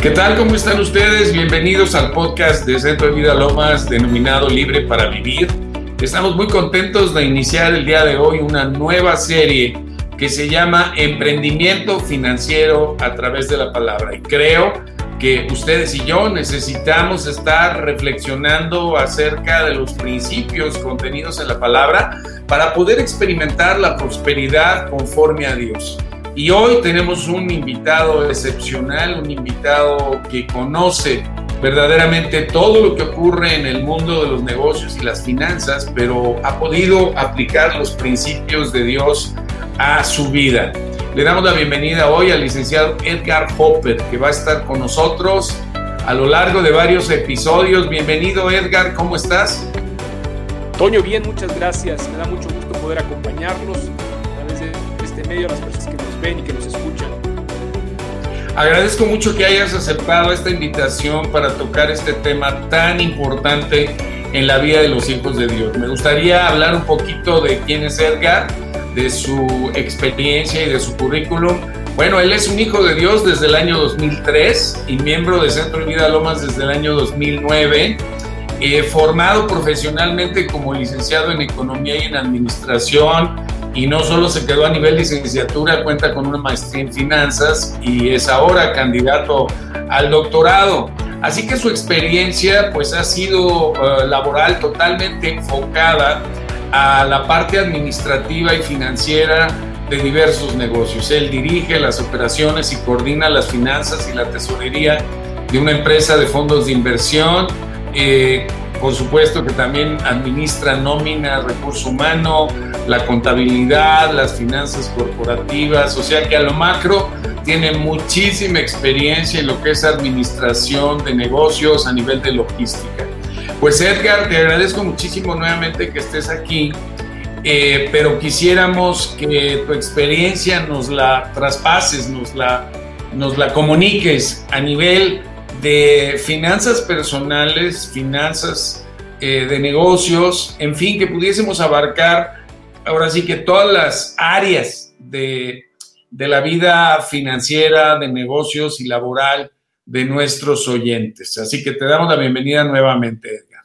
¿Qué tal? ¿Cómo están ustedes? Bienvenidos al podcast de Centro de Vida Lomas denominado Libre para Vivir. Estamos muy contentos de iniciar el día de hoy una nueva serie que se llama Emprendimiento Financiero a través de la palabra. Y creo que ustedes y yo necesitamos estar reflexionando acerca de los principios contenidos en la palabra para poder experimentar la prosperidad conforme a Dios. Y hoy tenemos un invitado excepcional, un invitado que conoce verdaderamente todo lo que ocurre en el mundo de los negocios y las finanzas, pero ha podido aplicar los principios de Dios a su vida. Le damos la bienvenida hoy al licenciado Edgar Hopper, que va a estar con nosotros a lo largo de varios episodios. Bienvenido Edgar, ¿cómo estás? Toño, bien, muchas gracias. Me da mucho gusto poder acompañarlos a través de este medio a las personas que ven y que nos escuchan. Agradezco mucho que hayas aceptado esta invitación para tocar este tema tan importante en la vida de los hijos de Dios. Me gustaría hablar un poquito de quién es Edgar, de su experiencia y de su currículum. Bueno, él es un hijo de Dios desde el año 2003 y miembro de Centro de Vida Lomas desde el año 2009. Eh, formado profesionalmente como licenciado en Economía y en Administración, y no solo se quedó a nivel licenciatura, cuenta con una maestría en finanzas y es ahora candidato al doctorado. Así que su experiencia pues ha sido uh, laboral totalmente enfocada a la parte administrativa y financiera de diversos negocios. Él dirige las operaciones y coordina las finanzas y la tesorería de una empresa de fondos de inversión. Eh, por supuesto que también administra nómina, recurso humano, la contabilidad, las finanzas corporativas, o sea que a lo macro tiene muchísima experiencia en lo que es administración de negocios a nivel de logística. Pues Edgar, te agradezco muchísimo nuevamente que estés aquí, eh, pero quisiéramos que tu experiencia nos la traspases, nos la, nos la comuniques a nivel de finanzas personales, finanzas eh, de negocios, en fin, que pudiésemos abarcar ahora sí que todas las áreas de, de la vida financiera, de negocios y laboral de nuestros oyentes. Así que te damos la bienvenida nuevamente, Edgar.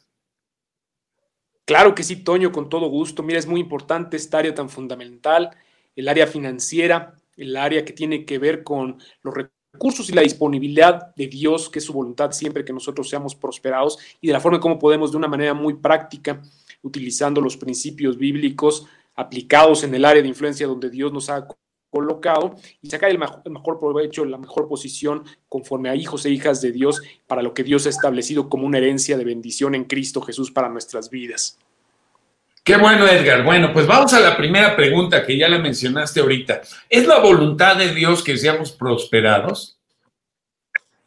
Claro que sí, Toño, con todo gusto. Mira, es muy importante esta área tan fundamental, el área financiera, el área que tiene que ver con los recursos recursos y la disponibilidad de Dios, que es su voluntad siempre que nosotros seamos prosperados, y de la forma en cómo podemos de una manera muy práctica, utilizando los principios bíblicos aplicados en el área de influencia donde Dios nos ha colocado y sacar el mejor provecho, la mejor posición conforme a hijos e hijas de Dios para lo que Dios ha establecido como una herencia de bendición en Cristo Jesús para nuestras vidas. Qué bueno, Edgar. Bueno, pues vamos a la primera pregunta que ya la mencionaste ahorita. ¿Es la voluntad de Dios que seamos prosperados?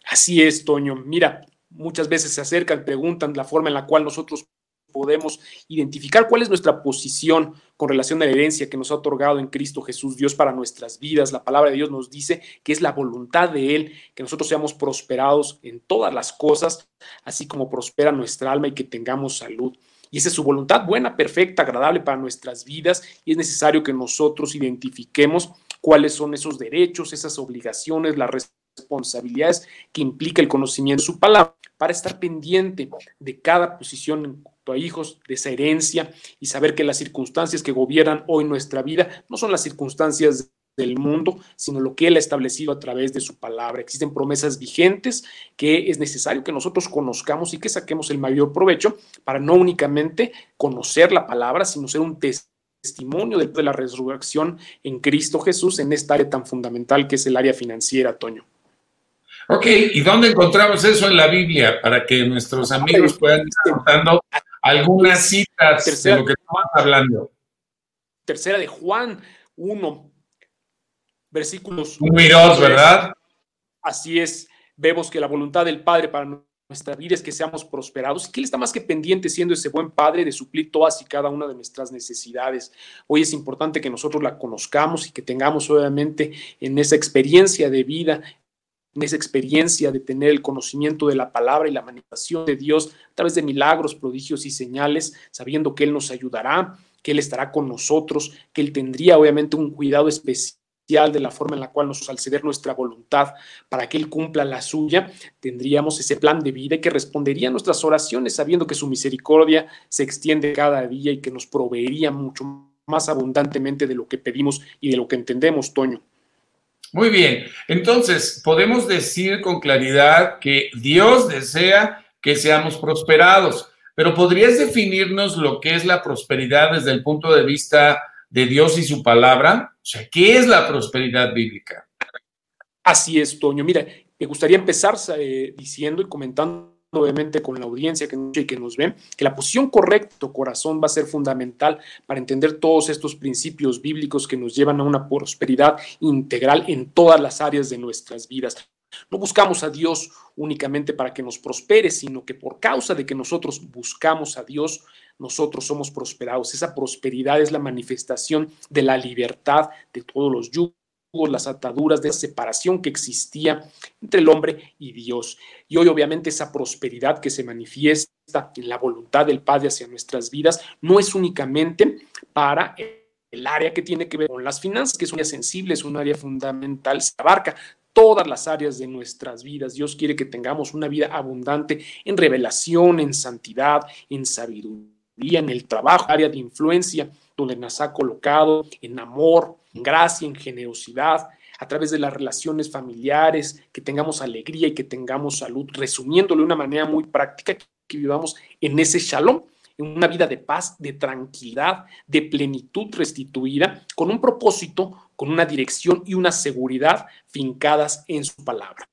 Así es, Toño. Mira, muchas veces se acercan, preguntan la forma en la cual nosotros podemos identificar cuál es nuestra posición con relación a la herencia que nos ha otorgado en Cristo Jesús, Dios para nuestras vidas. La palabra de Dios nos dice que es la voluntad de Él que nosotros seamos prosperados en todas las cosas, así como prospera nuestra alma y que tengamos salud. Y esa es su voluntad buena, perfecta, agradable para nuestras vidas. Y es necesario que nosotros identifiquemos cuáles son esos derechos, esas obligaciones, las responsabilidades que implica el conocimiento de su palabra para estar pendiente de cada posición en cuanto a hijos, de esa herencia y saber que las circunstancias que gobiernan hoy nuestra vida no son las circunstancias del mundo, sino lo que Él ha establecido a través de su palabra. Existen promesas vigentes que es necesario que nosotros conozcamos y que saquemos el mayor provecho para no únicamente conocer la palabra, sino ser un testimonio de la resurrección en Cristo Jesús en esta área tan fundamental que es el área financiera, Toño. Ok, ¿y dónde encontramos eso en la Biblia para que nuestros amigos puedan estar contando algunas citas de lo que estamos hablando? Tercera de Juan 1, versículos. Muy dos, ¿verdad? Así es, vemos que la voluntad del Padre para nuestra vida es que seamos prosperados y que Él está más que pendiente siendo ese buen Padre de suplir todas y cada una de nuestras necesidades. Hoy es importante que nosotros la conozcamos y que tengamos obviamente en esa experiencia de vida, en esa experiencia de tener el conocimiento de la palabra y la manifestación de Dios a través de milagros, prodigios y señales, sabiendo que Él nos ayudará, que Él estará con nosotros, que Él tendría obviamente un cuidado especial de la forma en la cual nos al ceder nuestra voluntad para que Él cumpla la suya, tendríamos ese plan de vida que respondería a nuestras oraciones sabiendo que su misericordia se extiende cada día y que nos proveería mucho más abundantemente de lo que pedimos y de lo que entendemos, Toño. Muy bien, entonces podemos decir con claridad que Dios desea que seamos prosperados, pero ¿podrías definirnos lo que es la prosperidad desde el punto de vista de Dios y su palabra? O sea, ¿qué es la prosperidad bíblica? Así es, Toño. Mira, me gustaría empezar eh, diciendo y comentando obviamente con la audiencia que nos, que nos ve, que la posición correcta corazón va a ser fundamental para entender todos estos principios bíblicos que nos llevan a una prosperidad integral en todas las áreas de nuestras vidas. No buscamos a Dios únicamente para que nos prospere, sino que por causa de que nosotros buscamos a Dios, nosotros somos prosperados. Esa prosperidad es la manifestación de la libertad de todos los yugos las ataduras de separación que existía entre el hombre y Dios. Y hoy obviamente esa prosperidad que se manifiesta en la voluntad del Padre hacia nuestras vidas no es únicamente para el área que tiene que ver con las finanzas, que es un área sensible, es un área fundamental, se abarca todas las áreas de nuestras vidas. Dios quiere que tengamos una vida abundante en revelación, en santidad, en sabiduría, en el trabajo, área de influencia donde nos ha colocado, en amor, en gracia, en generosidad, a través de las relaciones familiares, que tengamos alegría y que tengamos salud, resumiéndolo de una manera muy práctica, que vivamos en ese shalom, en una vida de paz, de tranquilidad, de plenitud restituida, con un propósito, con una dirección y una seguridad fincadas en su palabra.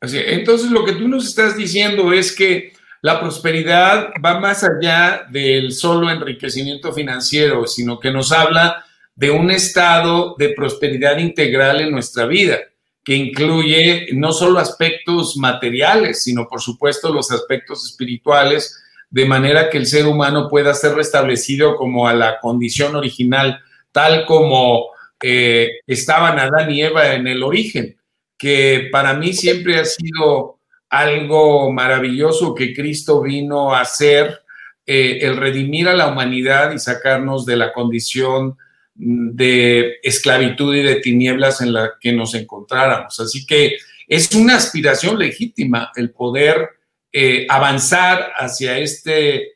Así, entonces lo que tú nos estás diciendo es que la prosperidad va más allá del solo enriquecimiento financiero, sino que nos habla de un estado de prosperidad integral en nuestra vida, que incluye no solo aspectos materiales, sino por supuesto los aspectos espirituales, de manera que el ser humano pueda ser restablecido como a la condición original, tal como eh, estaban Adán y Eva en el origen, que para mí siempre ha sido algo maravilloso que Cristo vino a hacer, eh, el redimir a la humanidad y sacarnos de la condición de esclavitud y de tinieblas en la que nos encontráramos. Así que es una aspiración legítima el poder eh, avanzar hacia este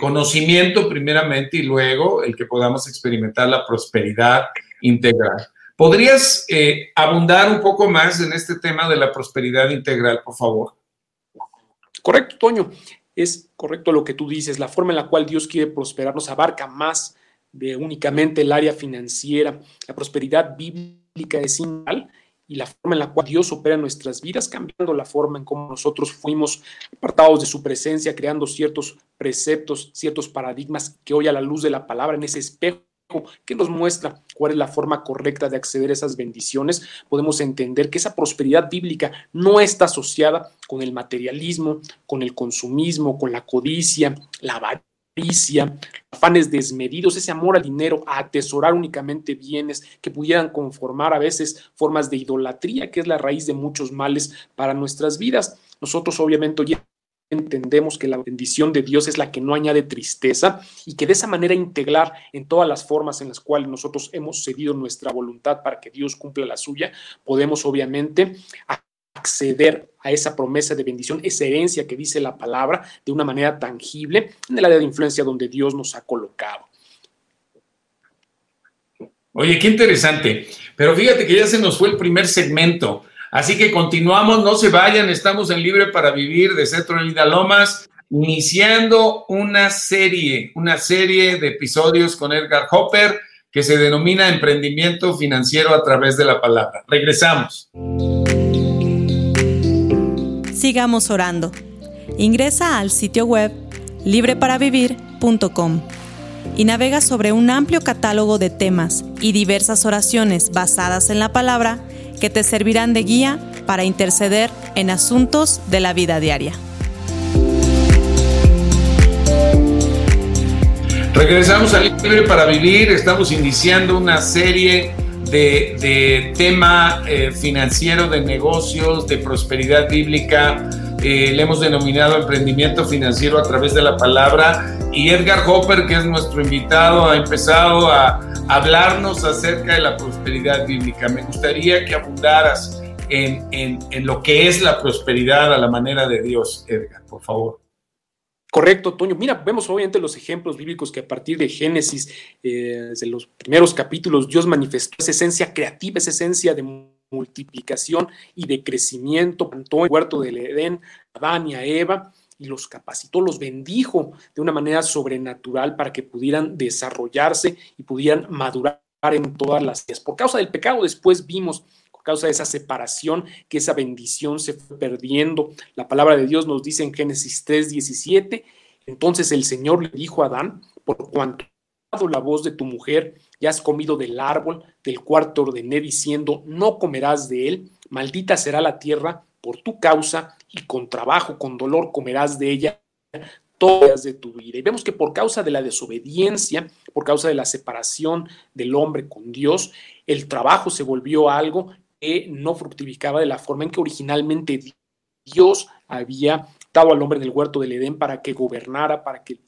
conocimiento primeramente y luego el que podamos experimentar la prosperidad integral. ¿Podrías eh, abundar un poco más en este tema de la prosperidad integral, por favor? Correcto, Toño. Es correcto lo que tú dices. La forma en la cual Dios quiere prosperarnos abarca más de únicamente el área financiera. La prosperidad bíblica es igual y la forma en la cual Dios opera nuestras vidas, cambiando la forma en cómo nosotros fuimos apartados de su presencia, creando ciertos preceptos, ciertos paradigmas que hoy a la luz de la palabra, en ese espejo que nos muestra cuál es la forma correcta de acceder a esas bendiciones, podemos entender que esa prosperidad bíblica no está asociada con el materialismo, con el consumismo, con la codicia, la avaricia, afanes desmedidos, ese amor al dinero, a atesorar únicamente bienes que pudieran conformar a veces formas de idolatría, que es la raíz de muchos males para nuestras vidas. Nosotros obviamente entendemos que la bendición de Dios es la que no añade tristeza y que de esa manera integrar en todas las formas en las cuales nosotros hemos cedido nuestra voluntad para que Dios cumpla la suya, podemos obviamente acceder a esa promesa de bendición, esa herencia que dice la palabra de una manera tangible en el área de influencia donde Dios nos ha colocado. Oye, qué interesante. Pero fíjate que ya se nos fue el primer segmento. Así que continuamos, no se vayan, estamos en Libre para Vivir de Centro Linda Lomas, iniciando una serie, una serie de episodios con Edgar Hopper que se denomina Emprendimiento Financiero a través de la palabra. Regresamos. Sigamos orando. Ingresa al sitio web libreparavivir.com y navega sobre un amplio catálogo de temas y diversas oraciones basadas en la palabra que te servirán de guía para interceder en asuntos de la vida diaria. Regresamos al Libre para Vivir, estamos iniciando una serie de, tema eh, financiero, de negocios, de prosperidad bíblica, eh, le hemos denominado emprendimiento financiero a través de la palabra. Y Edgar Hopper, que es nuestro invitado, ha empezado a hablarnos acerca de la prosperidad bíblica. Me gustaría que abundaras en, en lo que es la prosperidad a la manera de Dios, Edgar, por favor. Correcto, Toño. Mira, vemos obviamente los ejemplos bíblicos que a partir de Génesis, eh, desde los primeros capítulos, Dios manifestó esa esencia creativa, esa esencia de multiplicación y de crecimiento. Plantó el huerto del Edén a Adán y a Eva y los capacitó, los bendijo de una manera sobrenatural para que pudieran desarrollarse y pudieran madurar en todas las días. Por causa del pecado, después vimos causa de esa separación, que esa bendición se fue perdiendo. La palabra de Dios nos dice en Génesis 3, 17, entonces el Señor le dijo a Adán, por cuanto la voz de tu mujer y has comido del árbol del cual te ordené diciendo, no comerás de él, maldita será la tierra por tu causa y con trabajo, con dolor comerás de ella todas de tu vida. Y vemos que por causa de la desobediencia, por causa de la separación del hombre con Dios, el trabajo se volvió algo que no fructificaba de la forma en que originalmente Dios había dado al hombre en el huerto del Edén para que gobernara, para que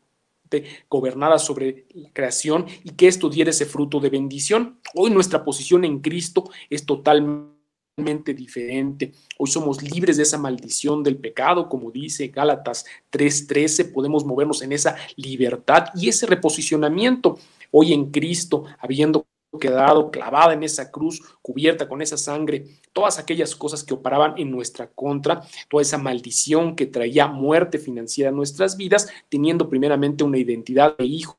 gobernara sobre la creación y que esto diera ese fruto de bendición. Hoy nuestra posición en Cristo es totalmente diferente. Hoy somos libres de esa maldición del pecado, como dice Gálatas 3:13, podemos movernos en esa libertad y ese reposicionamiento. Hoy en Cristo, habiendo quedado clavada en esa cruz, cubierta con esa sangre, todas aquellas cosas que operaban en nuestra contra, toda esa maldición que traía muerte financiera a nuestras vidas, teniendo primeramente una identidad de hijos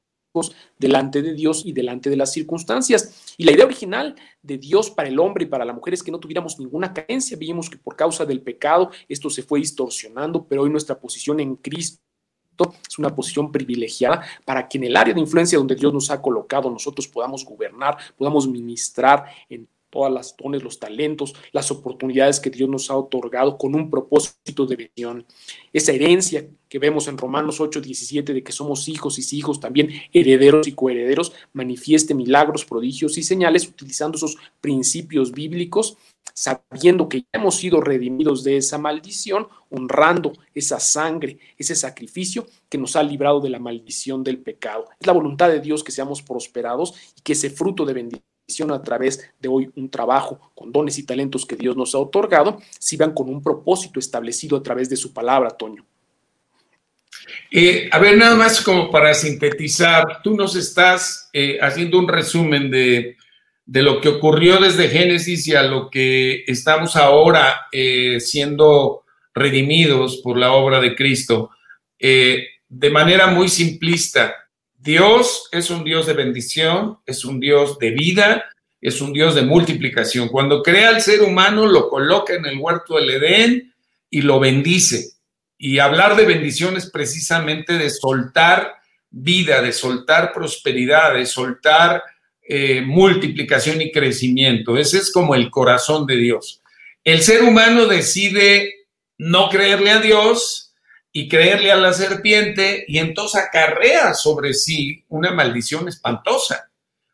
delante de Dios y delante de las circunstancias. Y la idea original de Dios para el hombre y para la mujer es que no tuviéramos ninguna carencia. Vimos que por causa del pecado esto se fue distorsionando, pero hoy nuestra posición en Cristo es una posición privilegiada para que en el área de influencia donde Dios nos ha colocado nosotros podamos gobernar, podamos ministrar en todas las dones, los talentos, las oportunidades que Dios nos ha otorgado con un propósito de visión. Esa herencia que vemos en Romanos 8, 17 de que somos hijos y hijos, también herederos y coherederos, manifieste milagros, prodigios y señales utilizando esos principios bíblicos sabiendo que ya hemos sido redimidos de esa maldición, honrando esa sangre, ese sacrificio que nos ha librado de la maldición del pecado. Es la voluntad de Dios que seamos prosperados y que ese fruto de bendición a través de hoy un trabajo con dones y talentos que Dios nos ha otorgado, sirvan con un propósito establecido a través de su palabra, Toño. Eh, a ver, nada más como para sintetizar, tú nos estás eh, haciendo un resumen de de lo que ocurrió desde Génesis y a lo que estamos ahora eh, siendo redimidos por la obra de Cristo. Eh, de manera muy simplista, Dios es un Dios de bendición, es un Dios de vida, es un Dios de multiplicación. Cuando crea al ser humano, lo coloca en el huerto del Edén y lo bendice. Y hablar de bendición es precisamente de soltar vida, de soltar prosperidad, de soltar eh, multiplicación y crecimiento. Ese es como el corazón de Dios. El ser humano decide no creerle a Dios y creerle a la serpiente y entonces acarrea sobre sí una maldición espantosa,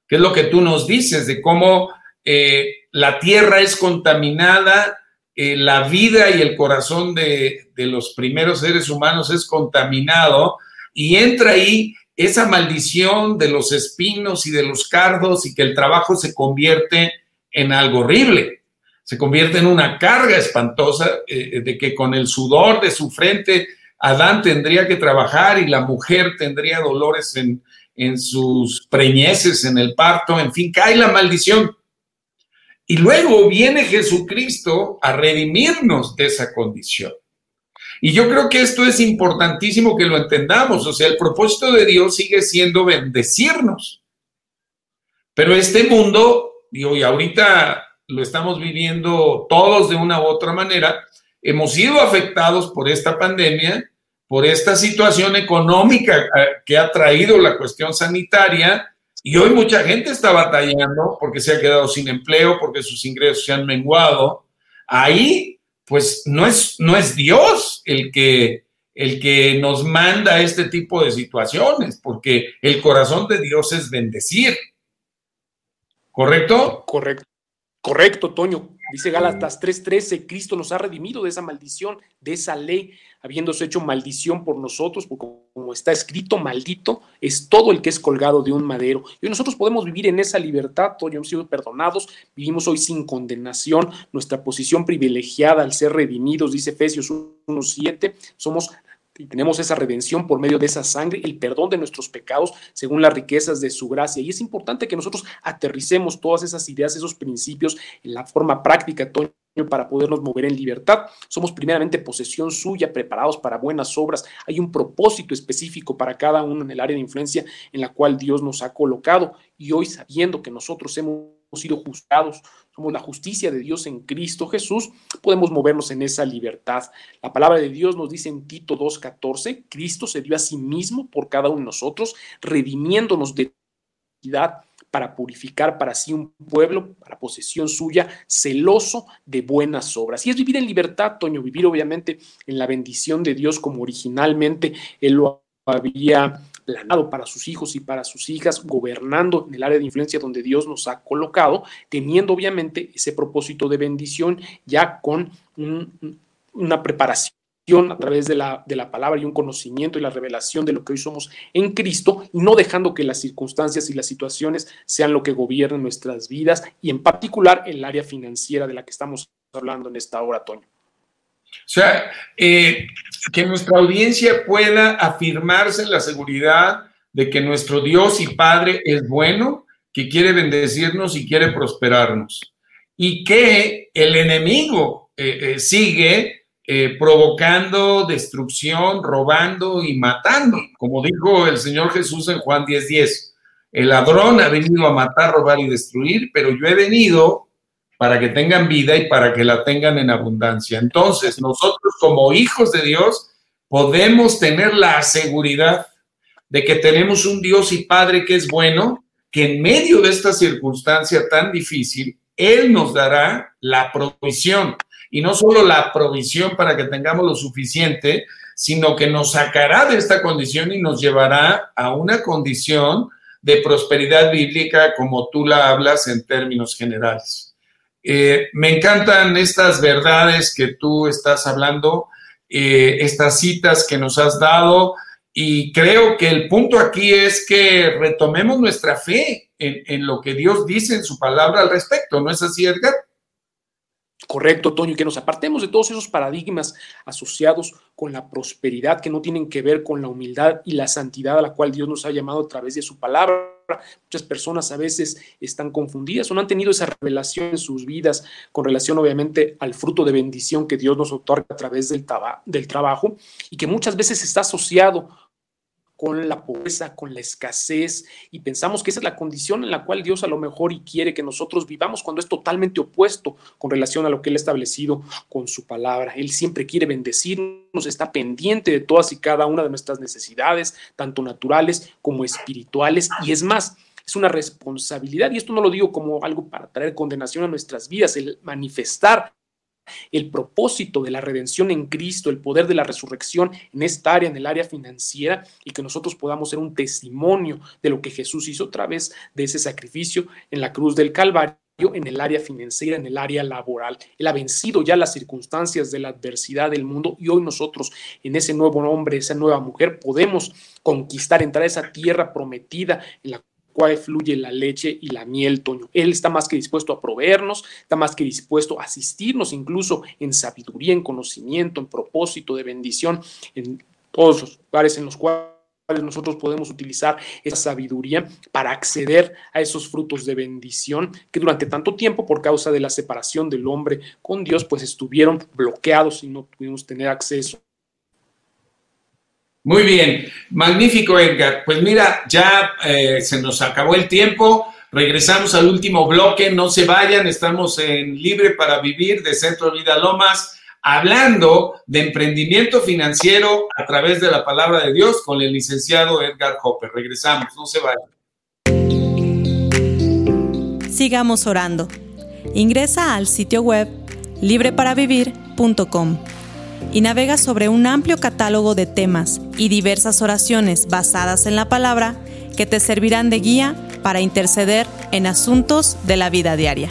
que es lo que tú nos dices de cómo eh, la tierra es contaminada, eh, la vida y el corazón de, de los primeros seres humanos es contaminado y entra ahí esa maldición de los espinos y de los cardos y que el trabajo se convierte en algo horrible, se convierte en una carga espantosa eh, de que con el sudor de su frente Adán tendría que trabajar y la mujer tendría dolores en, en sus preñeces, en el parto, en fin, cae la maldición. Y luego viene Jesucristo a redimirnos de esa condición. Y yo creo que esto es importantísimo que lo entendamos. O sea, el propósito de Dios sigue siendo bendecirnos. Pero este mundo, digo, y ahorita lo estamos viviendo todos de una u otra manera, hemos sido afectados por esta pandemia, por esta situación económica eh, que ha traído la cuestión sanitaria. Y hoy mucha gente está batallando porque se ha quedado sin empleo, porque sus ingresos se han menguado. Ahí pues no es, no es Dios el que, el que nos manda este tipo de situaciones, porque el corazón de Dios es bendecir. ¿Correcto? Correcto. Correcto, Toño. Dice Gálatas 3:13, Cristo nos ha redimido de esa maldición, de esa ley, habiéndose hecho maldición por nosotros, porque como está escrito, maldito es todo el que es colgado de un madero. Y hoy nosotros podemos vivir en esa libertad, todos hemos sido perdonados, vivimos hoy sin condenación, nuestra posición privilegiada al ser redimidos, dice Efesios 1:7, somos y tenemos esa redención por medio de esa sangre, el perdón de nuestros pecados según las riquezas de su gracia. Y es importante que nosotros aterricemos todas esas ideas, esos principios en la forma práctica, para podernos mover en libertad. Somos primeramente posesión suya, preparados para buenas obras. Hay un propósito específico para cada uno en el área de influencia en la cual Dios nos ha colocado. Y hoy sabiendo que nosotros hemos sido juzgados, somos la justicia de Dios en Cristo Jesús, podemos movernos en esa libertad. La palabra de Dios nos dice en Tito 2.14, Cristo se dio a sí mismo por cada uno de nosotros, redimiéndonos de para purificar para sí un pueblo, para posesión suya, celoso de buenas obras. Y es vivir en libertad, Toño, vivir obviamente en la bendición de Dios como originalmente Él lo había planado para sus hijos y para sus hijas, gobernando en el área de influencia donde Dios nos ha colocado, teniendo obviamente ese propósito de bendición ya con una preparación a través de la, de la palabra y un conocimiento y la revelación de lo que hoy somos en Cristo y no dejando que las circunstancias y las situaciones sean lo que gobiernen nuestras vidas y en particular el área financiera de la que estamos hablando en esta hora, Toño. O sea, eh, que nuestra audiencia pueda afirmarse en la seguridad de que nuestro Dios y Padre es bueno, que quiere bendecirnos y quiere prosperarnos. Y que el enemigo eh, eh, sigue provocando destrucción, robando y matando. Como dijo el Señor Jesús en Juan 10:10, el ladrón ha venido a matar, robar y destruir, pero yo he venido para que tengan vida y para que la tengan en abundancia. Entonces, nosotros como hijos de Dios podemos tener la seguridad de que tenemos un Dios y Padre que es bueno, que en medio de esta circunstancia tan difícil, Él nos dará la provisión. Y no solo la provisión para que tengamos lo suficiente, sino que nos sacará de esta condición y nos llevará a una condición de prosperidad bíblica como tú la hablas en términos generales. Eh, me encantan estas verdades que tú estás hablando, eh, estas citas que nos has dado y creo que el punto aquí es que retomemos nuestra fe en, en lo que Dios dice en su palabra al respecto, ¿no es así, Edgar? Correcto, Toño, y que nos apartemos de todos esos paradigmas asociados con la prosperidad que no tienen que ver con la humildad y la santidad a la cual Dios nos ha llamado a través de su palabra. Muchas personas a veces están confundidas o no han tenido esa revelación en sus vidas con relación obviamente al fruto de bendición que Dios nos otorga a través del, del trabajo y que muchas veces está asociado con la pobreza, con la escasez, y pensamos que esa es la condición en la cual Dios a lo mejor y quiere que nosotros vivamos cuando es totalmente opuesto con relación a lo que Él ha establecido con su palabra. Él siempre quiere bendecirnos, está pendiente de todas y cada una de nuestras necesidades, tanto naturales como espirituales, y es más, es una responsabilidad, y esto no lo digo como algo para traer condenación a nuestras vidas, el manifestar el propósito de la redención en Cristo, el poder de la resurrección en esta área, en el área financiera, y que nosotros podamos ser un testimonio de lo que Jesús hizo a través de ese sacrificio en la cruz del Calvario en el área financiera, en el área laboral. Él ha vencido ya las circunstancias de la adversidad del mundo y hoy nosotros en ese nuevo hombre, esa nueva mujer, podemos conquistar, entrar a esa tierra prometida en la cual fluye la leche y la miel, Toño. Él está más que dispuesto a proveernos, está más que dispuesto a asistirnos incluso en sabiduría, en conocimiento, en propósito de bendición, en todos los lugares en los cuales nosotros podemos utilizar esa sabiduría para acceder a esos frutos de bendición que durante tanto tiempo, por causa de la separación del hombre con Dios, pues estuvieron bloqueados y no pudimos tener acceso muy bien, magnífico Edgar. Pues mira, ya eh, se nos acabó el tiempo. Regresamos al último bloque. No se vayan, estamos en Libre para Vivir de Centro Vida Lomas, hablando de emprendimiento financiero a través de la palabra de Dios con el licenciado Edgar Hopper. Regresamos, no se vayan. Sigamos orando. Ingresa al sitio web libreparavivir.com y navega sobre un amplio catálogo de temas y diversas oraciones basadas en la palabra que te servirán de guía para interceder en asuntos de la vida diaria.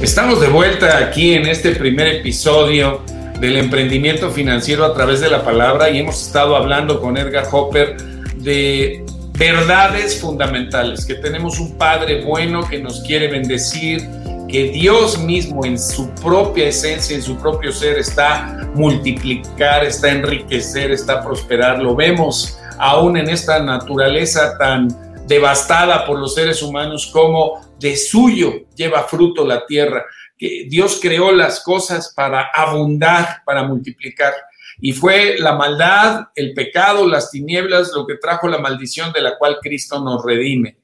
Estamos de vuelta aquí en este primer episodio del emprendimiento financiero a través de la palabra y hemos estado hablando con Edgar Hopper de verdades fundamentales, que tenemos un Padre bueno que nos quiere bendecir, que Dios mismo en su propia esencia, en su propio ser está multiplicar, está enriquecer, está prosperar. Lo vemos aún en esta naturaleza tan devastada por los seres humanos como de suyo lleva fruto la tierra, que Dios creó las cosas para abundar, para multiplicar. Y fue la maldad, el pecado, las tinieblas lo que trajo la maldición de la cual Cristo nos redime.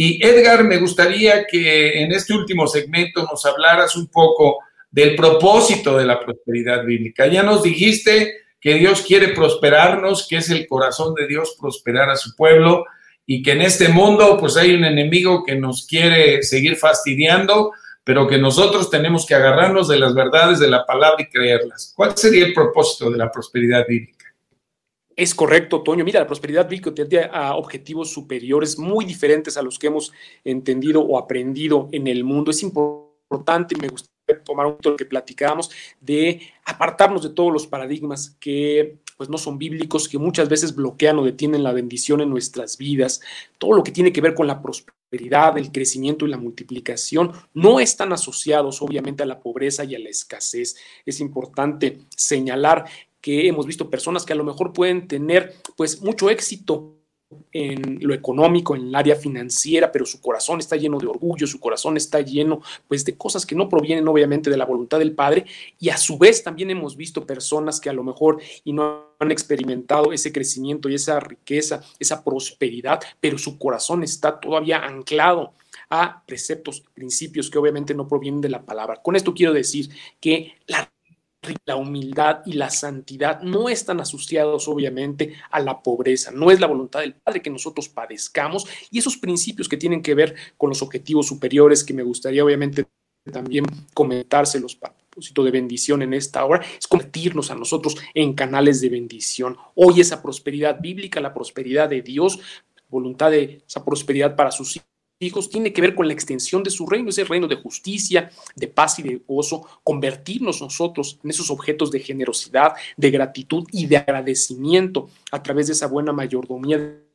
Y Edgar, me gustaría que en este último segmento nos hablaras un poco del propósito de la prosperidad bíblica. Ya nos dijiste que Dios quiere prosperarnos, que es el corazón de Dios prosperar a su pueblo, y que en este mundo pues hay un enemigo que nos quiere seguir fastidiando, pero que nosotros tenemos que agarrarnos de las verdades de la palabra y creerlas. ¿Cuál sería el propósito de la prosperidad bíblica? Es correcto, Toño. Mira, la prosperidad bíblica tiene a objetivos superiores muy diferentes a los que hemos entendido o aprendido en el mundo. Es importante, me gustaría tomar un poco lo que platicábamos, de apartarnos de todos los paradigmas que pues no son bíblicos, que muchas veces bloquean o detienen la bendición en nuestras vidas. Todo lo que tiene que ver con la prosperidad, el crecimiento y la multiplicación no están asociados obviamente a la pobreza y a la escasez. Es importante señalar que hemos visto personas que a lo mejor pueden tener pues mucho éxito en lo económico, en el área financiera, pero su corazón está lleno de orgullo, su corazón está lleno pues de cosas que no provienen obviamente de la voluntad del Padre y a su vez también hemos visto personas que a lo mejor y no han experimentado ese crecimiento y esa riqueza, esa prosperidad, pero su corazón está todavía anclado a preceptos, principios que obviamente no provienen de la palabra. Con esto quiero decir que la la humildad y la santidad no están asociados obviamente a la pobreza, no es la voluntad del Padre que nosotros padezcamos y esos principios que tienen que ver con los objetivos superiores que me gustaría obviamente también comentárselos para propósito de bendición en esta hora, es convertirnos a nosotros en canales de bendición. Hoy esa prosperidad bíblica, la prosperidad de Dios, voluntad de esa prosperidad para sus hijos hijos tiene que ver con la extensión de su reino, ese reino de justicia, de paz y de gozo, convertirnos nosotros en esos objetos de generosidad, de gratitud y de agradecimiento a través de esa buena mayordomía de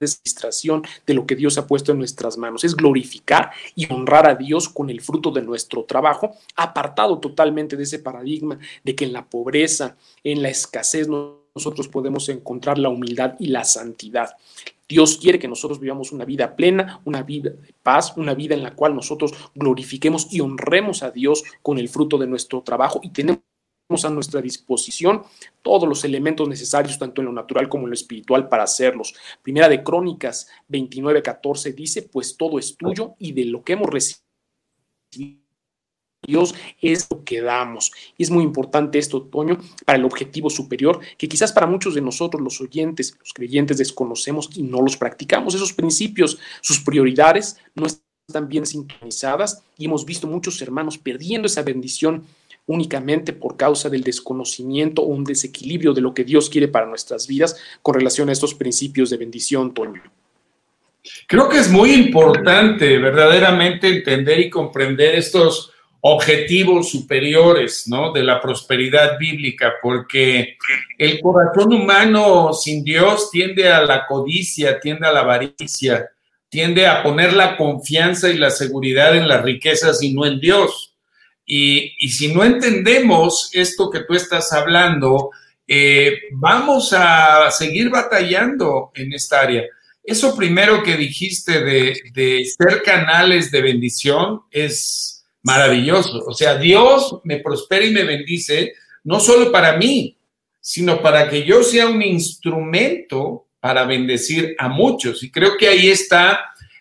administración de lo que Dios ha puesto en nuestras manos. Es glorificar y honrar a Dios con el fruto de nuestro trabajo, apartado totalmente de ese paradigma de que en la pobreza, en la escasez, nosotros podemos encontrar la humildad y la santidad. Dios quiere que nosotros vivamos una vida plena, una vida de paz, una vida en la cual nosotros glorifiquemos y honremos a Dios con el fruto de nuestro trabajo y tenemos a nuestra disposición todos los elementos necesarios, tanto en lo natural como en lo espiritual, para hacerlos. Primera de Crónicas 29, 14 dice, pues todo es tuyo y de lo que hemos recibido Dios es lo que damos. Y es muy importante esto, Toño, para el objetivo superior, que quizás para muchos de nosotros, los oyentes, los creyentes, desconocemos y no los practicamos. Esos principios, sus prioridades no están bien sintonizadas y hemos visto muchos hermanos perdiendo esa bendición únicamente por causa del desconocimiento o un desequilibrio de lo que Dios quiere para nuestras vidas con relación a estos principios de bendición, Toño. Creo que es muy importante verdaderamente entender y comprender estos objetivos superiores, ¿no? De la prosperidad bíblica, porque el corazón humano sin Dios tiende a la codicia, tiende a la avaricia, tiende a poner la confianza y la seguridad en las riquezas y no en Dios. Y, si no entendemos esto que tú estás hablando, eh, vamos a seguir batallando en esta área. Eso primero que dijiste de, de ser canales de bendición es, maravilloso. O sea, Dios me prospera y me bendice, no solo para mí, sino para que yo sea un instrumento para bendecir a muchos. Y creo que ahí está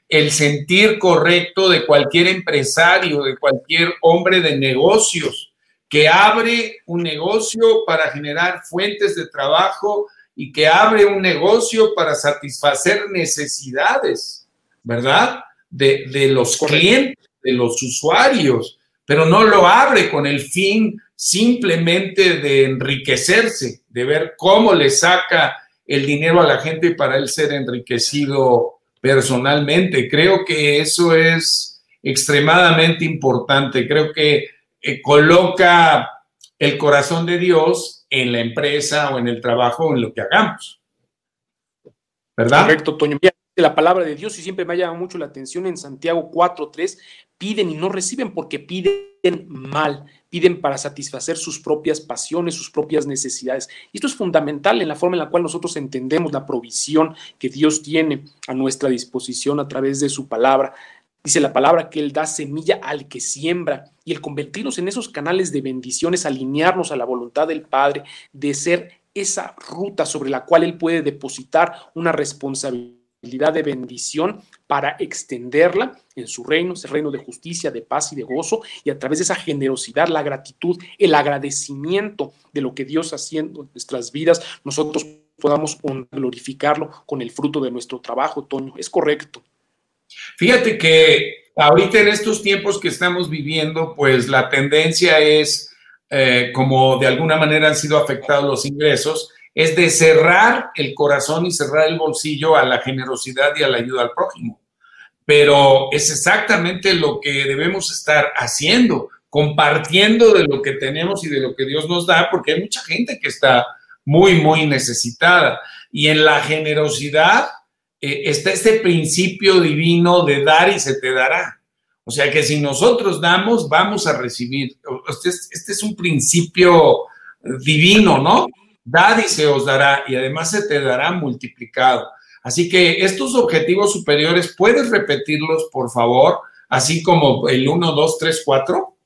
el sentir correcto de cualquier empresario, de cualquier hombre de negocios, que abre un negocio para generar fuentes de trabajo y que abre un negocio para satisfacer necesidades, ¿verdad? De, de los clientes de los usuarios, pero no lo abre con el fin simplemente de enriquecerse, de ver cómo le saca el dinero a la gente para él ser enriquecido personalmente. Creo que eso es extremadamente importante. Creo que eh, coloca el corazón de Dios en la empresa o en el trabajo o en lo que hagamos. ¿Verdad? Correcto, Toño. La palabra de Dios y siempre me ha llamado mucho la atención en Santiago 4.3, piden y no reciben porque piden mal, piden para satisfacer sus propias pasiones, sus propias necesidades. Y esto es fundamental en la forma en la cual nosotros entendemos la provisión que Dios tiene a nuestra disposición a través de su palabra. Dice la palabra que Él da semilla al que siembra y el convertirnos en esos canales de bendiciones, alinearnos a la voluntad del Padre, de ser esa ruta sobre la cual Él puede depositar una responsabilidad de bendición para extenderla en su reino, ese reino de justicia, de paz y de gozo, y a través de esa generosidad, la gratitud, el agradecimiento de lo que Dios haciendo en nuestras vidas, nosotros podamos glorificarlo con el fruto de nuestro trabajo, Toño. Es correcto. Fíjate que ahorita en estos tiempos que estamos viviendo, pues la tendencia es, eh, como de alguna manera han sido afectados los ingresos, es de cerrar el corazón y cerrar el bolsillo a la generosidad y a la ayuda al prójimo. Pero es exactamente lo que debemos estar haciendo, compartiendo de lo que tenemos y de lo que Dios nos da, porque hay mucha gente que está muy, muy necesitada. Y en la generosidad eh, está este principio divino de dar y se te dará. O sea que si nosotros damos, vamos a recibir. Este es, este es un principio divino, ¿no? Dad y se os dará, y además se te dará multiplicado. Así que estos objetivos superiores, ¿puedes repetirlos, por favor? Así como el 1, 2, 3, 4.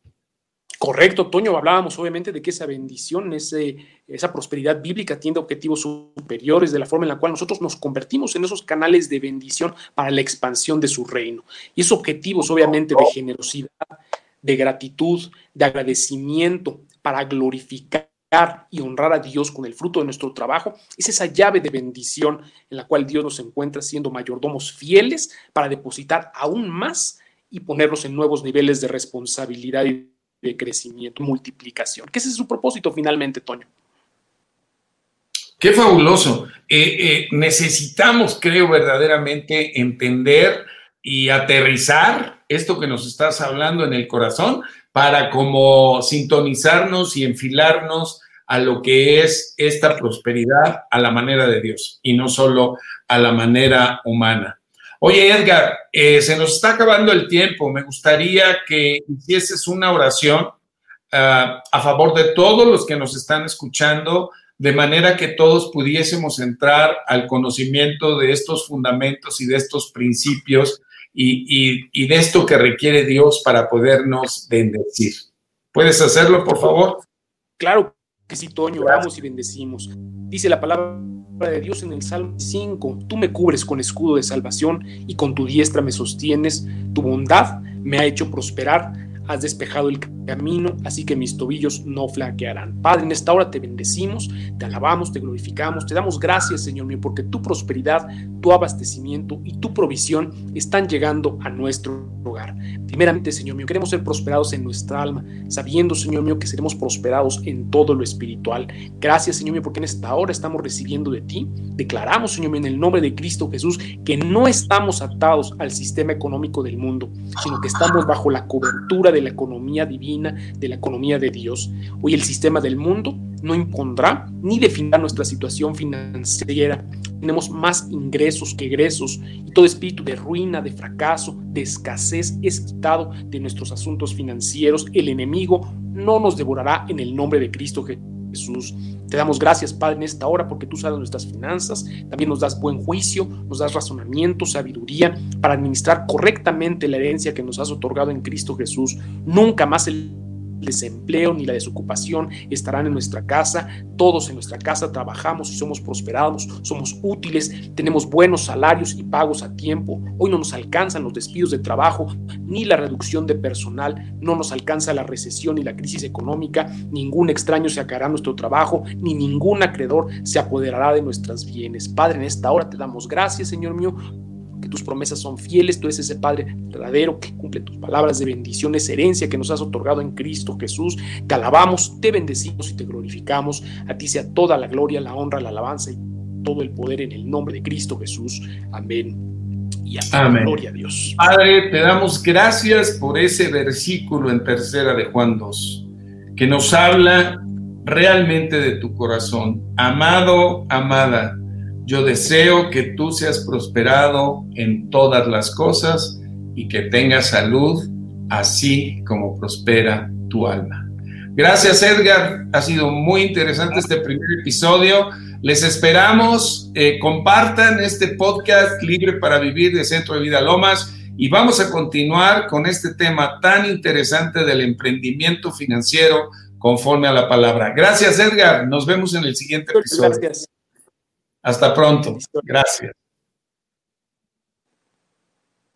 Correcto, Toño. Hablábamos obviamente de que esa bendición, ese, esa prosperidad bíblica tiene objetivos superiores de la forma en la cual nosotros nos convertimos en esos canales de bendición para la expansión de su reino. Y esos objetivos obviamente de generosidad, de gratitud, de agradecimiento, para glorificar y honrar a Dios con el fruto de nuestro trabajo es esa llave de bendición en la cual Dios nos encuentra siendo mayordomos fieles para depositar aún más y ponernos en nuevos niveles de responsabilidad y de crecimiento, multiplicación. Que es su propósito finalmente, Toño. Qué fabuloso. Eh, eh, necesitamos, creo, verdaderamente entender y aterrizar esto que nos estás hablando en el corazón para como sintonizarnos y enfilarnos a lo que es esta prosperidad a la manera de Dios y no solo a la manera humana. Oye, Edgar, eh, se nos está acabando el tiempo. Me gustaría que hicieses una oración ah, a favor de todos los que nos están escuchando, de manera que todos pudiésemos entrar al conocimiento de estos fundamentos y de estos principios y, de esto que requiere Dios para podernos bendecir. ¿Puedes hacerlo, por favor? Claro que sí, Toño, oramos y bendecimos. Dice la palabra de Dios en el Salmo 5, tú me cubres con escudo de salvación y con tu diestra me sostienes, tu bondad me ha hecho prosperar has despejado el camino, así que mis tobillos no flaquearán. Padre, en esta hora te bendecimos, te alabamos, te glorificamos, te damos gracias, Señor mío, porque tu prosperidad, tu abastecimiento y tu provisión están llegando a nuestro hogar. Primeramente, Señor mío, queremos ser prosperados en nuestra alma, sabiendo, Señor mío, que seremos prosperados en todo lo espiritual. Gracias, Señor mío, porque en esta hora estamos recibiendo de ti. Declaramos, Señor mío, en el nombre de Cristo Jesús, que no estamos atados al sistema económico del mundo, sino que estamos bajo la cobertura de la economía divina, de la economía de Dios. Hoy el sistema del mundo no impondrá ni definirá nuestra situación financiera. Tenemos más ingresos que egresos y todo espíritu de ruina, de fracaso, de escasez es quitado de nuestros asuntos financieros. El enemigo no nos devorará en el nombre de Cristo Jesús. Te damos gracias, Padre, en esta hora porque tú sabes nuestras finanzas, también nos das buen juicio, nos das razonamiento, sabiduría para administrar correctamente la herencia que nos has otorgado en Cristo Jesús. Nunca más el desempleo ni la desocupación estarán en nuestra casa. Todos en nuestra casa trabajamos y somos prosperados, somos útiles, tenemos buenos salarios y pagos a tiempo. Hoy no nos alcanzan los despidos de trabajo ni la reducción de personal, no nos alcanza la recesión ni la crisis económica, ningún extraño se sacará nuestro trabajo, ni ningún acreedor se apoderará de nuestras bienes. Padre, en esta hora te damos gracias, Señor mío, que tus promesas son fieles, tú eres ese Padre verdadero que cumple tus palabras de bendición, esa herencia que nos has otorgado en Cristo Jesús. Te alabamos, te bendecimos y te glorificamos. A ti sea toda la gloria, la honra, la alabanza y todo el poder en el nombre de Cristo Jesús. Amén y Amén. gloria a Dios. Padre, te damos gracias por ese versículo en tercera de Juan 2, que nos habla realmente de tu corazón. Amado, amada, yo deseo que tú seas prosperado en todas las cosas y que tengas salud, así como prospera tu alma. Gracias Edgar, ha sido muy interesante este primer episodio. Les esperamos, eh, compartan este podcast Libre para Vivir de Centro de Vida Lomas y vamos a continuar con este tema tan interesante del emprendimiento financiero conforme a la palabra. Gracias Edgar, nos vemos en el siguiente episodio. Gracias. Hasta pronto. Gracias.